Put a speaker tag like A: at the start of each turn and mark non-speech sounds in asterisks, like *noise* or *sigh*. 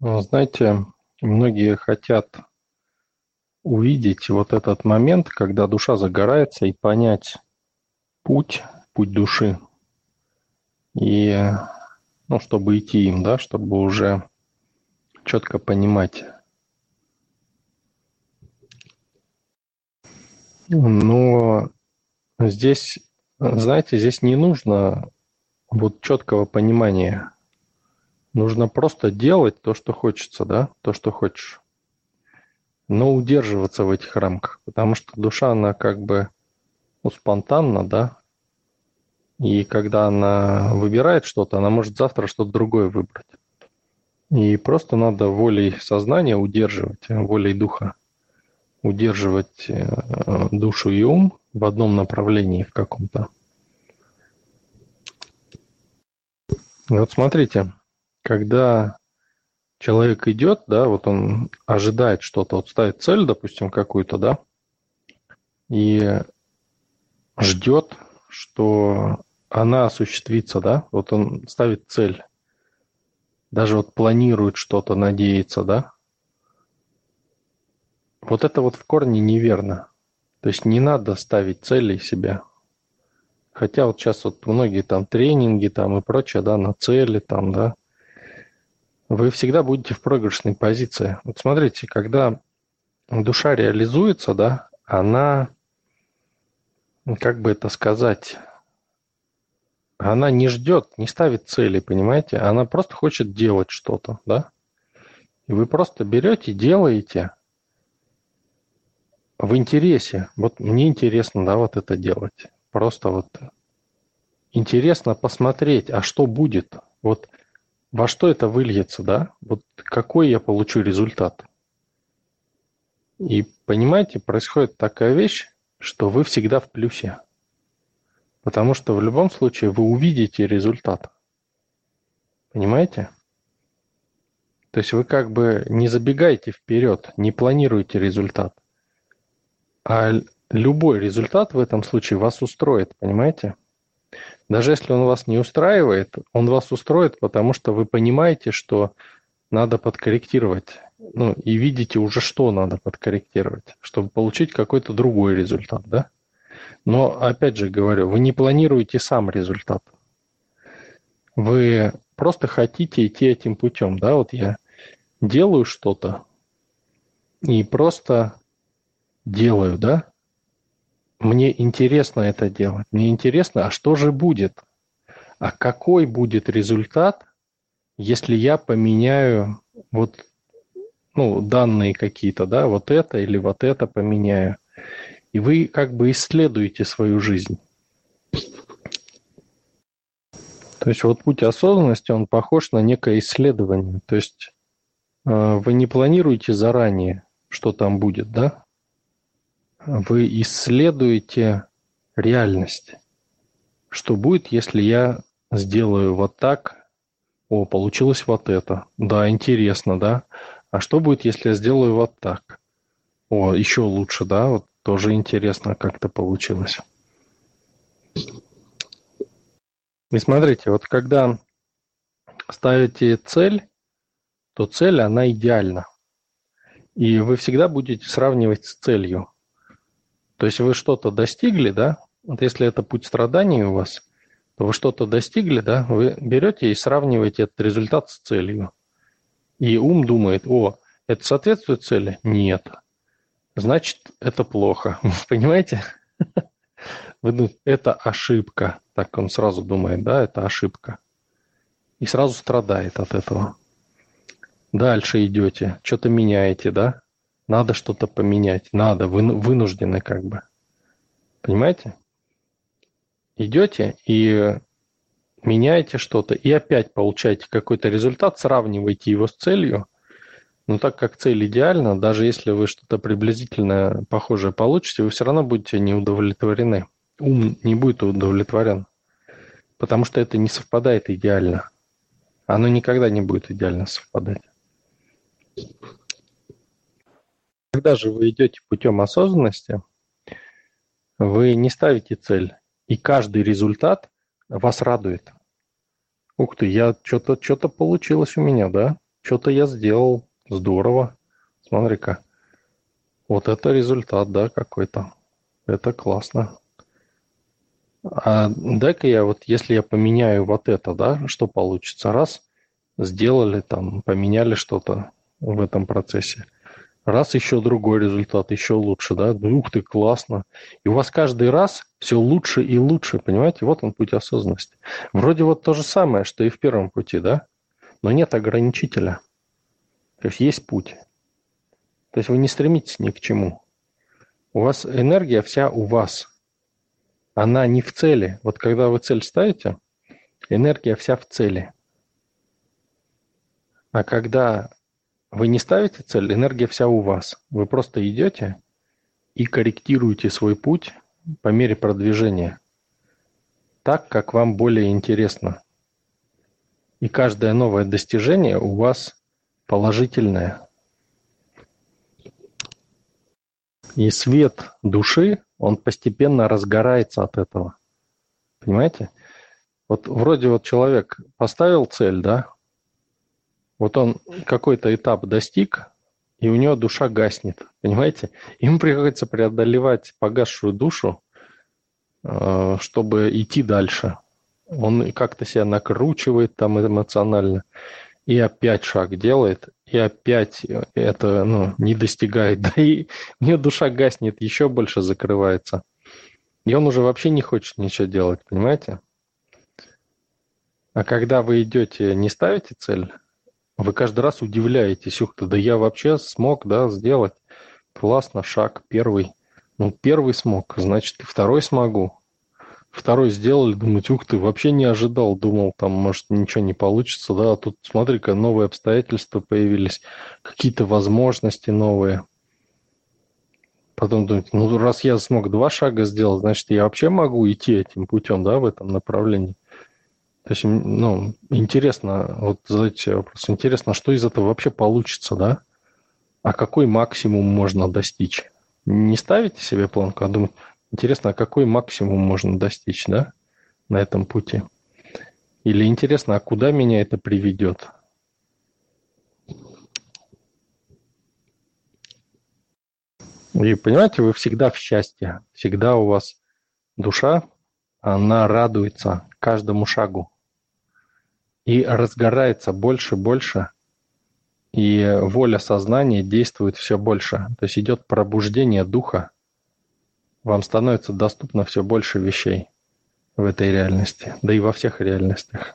A: Ну, знаете, многие хотят увидеть вот этот момент, когда душа загорается, и понять путь, путь души. И, ну, чтобы идти им, да, чтобы уже четко понимать. Но здесь, знаете, здесь не нужно вот четкого понимания. Нужно просто делать то, что хочется, да, то, что хочешь. Но удерживаться в этих рамках, потому что душа, она как бы ну, спонтанна, да, и когда она выбирает что-то, она может завтра что-то другое выбрать. И просто надо волей сознания удерживать, волей духа, удерживать э, душу и ум в одном направлении в каком-то. Вот смотрите, когда человек идет, да, вот он ожидает что-то, вот ставит цель, допустим, какую-то, да, и ждет, что она осуществится, да, вот он ставит цель, даже вот планирует что-то, надеется, да, вот это вот в корне неверно. То есть не надо ставить цели себя. Хотя вот сейчас вот многие там тренинги там и прочее, да, на цели там, да, вы всегда будете в проигрышной позиции. Вот смотрите, когда душа реализуется, да, она, как бы это сказать, она не ждет, не ставит цели, понимаете? Она просто хочет делать что-то, да? И вы просто берете, делаете в интересе. Вот мне интересно, да, вот это делать. Просто вот интересно посмотреть, а что будет? Вот во что это выльется, да? Вот какой я получу результат? И понимаете, происходит такая вещь, что вы всегда в плюсе. Потому что в любом случае вы увидите результат. Понимаете? То есть вы как бы не забегаете вперед, не планируете результат. А любой результат в этом случае вас устроит, понимаете? Даже если он вас не устраивает, он вас устроит, потому что вы понимаете, что надо подкорректировать. Ну, и видите уже, что надо подкорректировать, чтобы получить какой-то другой результат, да? Но, опять же говорю, вы не планируете сам результат. Вы просто хотите идти этим путем, да? Вот я делаю что-то и просто делаю, да? Мне интересно это делать. Мне интересно, а что же будет? А какой будет результат, если я поменяю вот ну, данные какие-то, да, вот это или вот это поменяю. И вы как бы исследуете свою жизнь. То есть вот путь осознанности, он похож на некое исследование. То есть э, вы не планируете заранее, что там будет, да? Вы исследуете реальность. Что будет, если я сделаю вот так? О, получилось вот это. Да, интересно, да? А что будет, если я сделаю вот так? О, еще лучше, да? Вот тоже интересно, как это получилось. И смотрите, вот когда ставите цель, то цель, она идеальна. И вы всегда будете сравнивать с целью. То есть вы что-то достигли, да? Вот если это путь страданий у вас, то вы что-то достигли, да? Вы берете и сравниваете этот результат с целью. И ум думает, о, это соответствует цели? Нет. Значит, это плохо. *laughs* Понимаете? *laughs* Вы думаете, это ошибка. Так он сразу думает, да, это ошибка. И сразу страдает от этого. Дальше идете, что-то меняете, да? Надо что-то поменять. Надо, вы вынуждены как бы. Понимаете? Идете и меняете что-то, и опять получаете какой-то результат, сравниваете его с целью. Но так как цель идеальна, даже если вы что-то приблизительно похожее получите, вы все равно будете не удовлетворены. Ум не будет удовлетворен. Потому что это не совпадает идеально. Оно никогда не будет идеально совпадать. Когда же вы идете путем осознанности, вы не ставите цель, и каждый результат вас радует. Ух ты, я что-то что получилось у меня, да? что-то я сделал, здорово, смотри-ка. Вот это результат, да, какой-то. Это классно. А дай-ка я вот, если я поменяю вот это, да, что получится? Раз, сделали там, поменяли что-то в этом процессе. Раз еще другой результат, еще лучше, да? Ну, ух ты, классно. И у вас каждый раз все лучше и лучше, понимаете? Вот он путь осознанности. Вроде вот то же самое, что и в первом пути, да? Но нет ограничителя. То есть есть путь. То есть вы не стремитесь ни к чему. У вас энергия вся у вас. Она не в цели. Вот когда вы цель ставите, энергия вся в цели. А когда вы не ставите цель, энергия вся у вас. Вы просто идете и корректируете свой путь по мере продвижения. Так, как вам более интересно. И каждое новое достижение у вас положительное. И свет души, он постепенно разгорается от этого. Понимаете? Вот вроде вот человек поставил цель, да? Вот он какой-то этап достиг, и у него душа гаснет. Понимаете? Ему приходится преодолевать погасшую душу, э, чтобы идти дальше. Он как-то себя накручивает там эмоционально и опять шаг делает, и опять это ну, не достигает. *laughs* Да и у него душа гаснет, еще больше закрывается. И он уже вообще не хочет ничего делать, понимаете? А когда вы идете, не ставите цель, вы каждый раз удивляетесь, ух ты, да я вообще смог, да, сделать. Классно, шаг первый. Ну, первый смог, значит, и второй смогу второй сделали, думать, ух ты, вообще не ожидал, думал, там, может, ничего не получится, да, а тут, смотри-ка, новые обстоятельства появились, какие-то возможности новые. Потом думать, ну, раз я смог два шага сделать, значит, я вообще могу идти этим путем, да, в этом направлении. То есть, ну, интересно, вот задайте себе вопрос, интересно, что из этого вообще получится, да? А какой максимум можно достичь? Не ставите себе планку, а думать, Интересно, а какой максимум можно достичь, да, на этом пути? Или интересно, а куда меня это приведет? И понимаете, вы всегда в счастье, всегда у вас душа, она радуется каждому шагу и разгорается больше, больше, и воля сознания действует все больше. То есть идет пробуждение духа, вам становится доступно все больше вещей в этой реальности, да и во всех реальностях.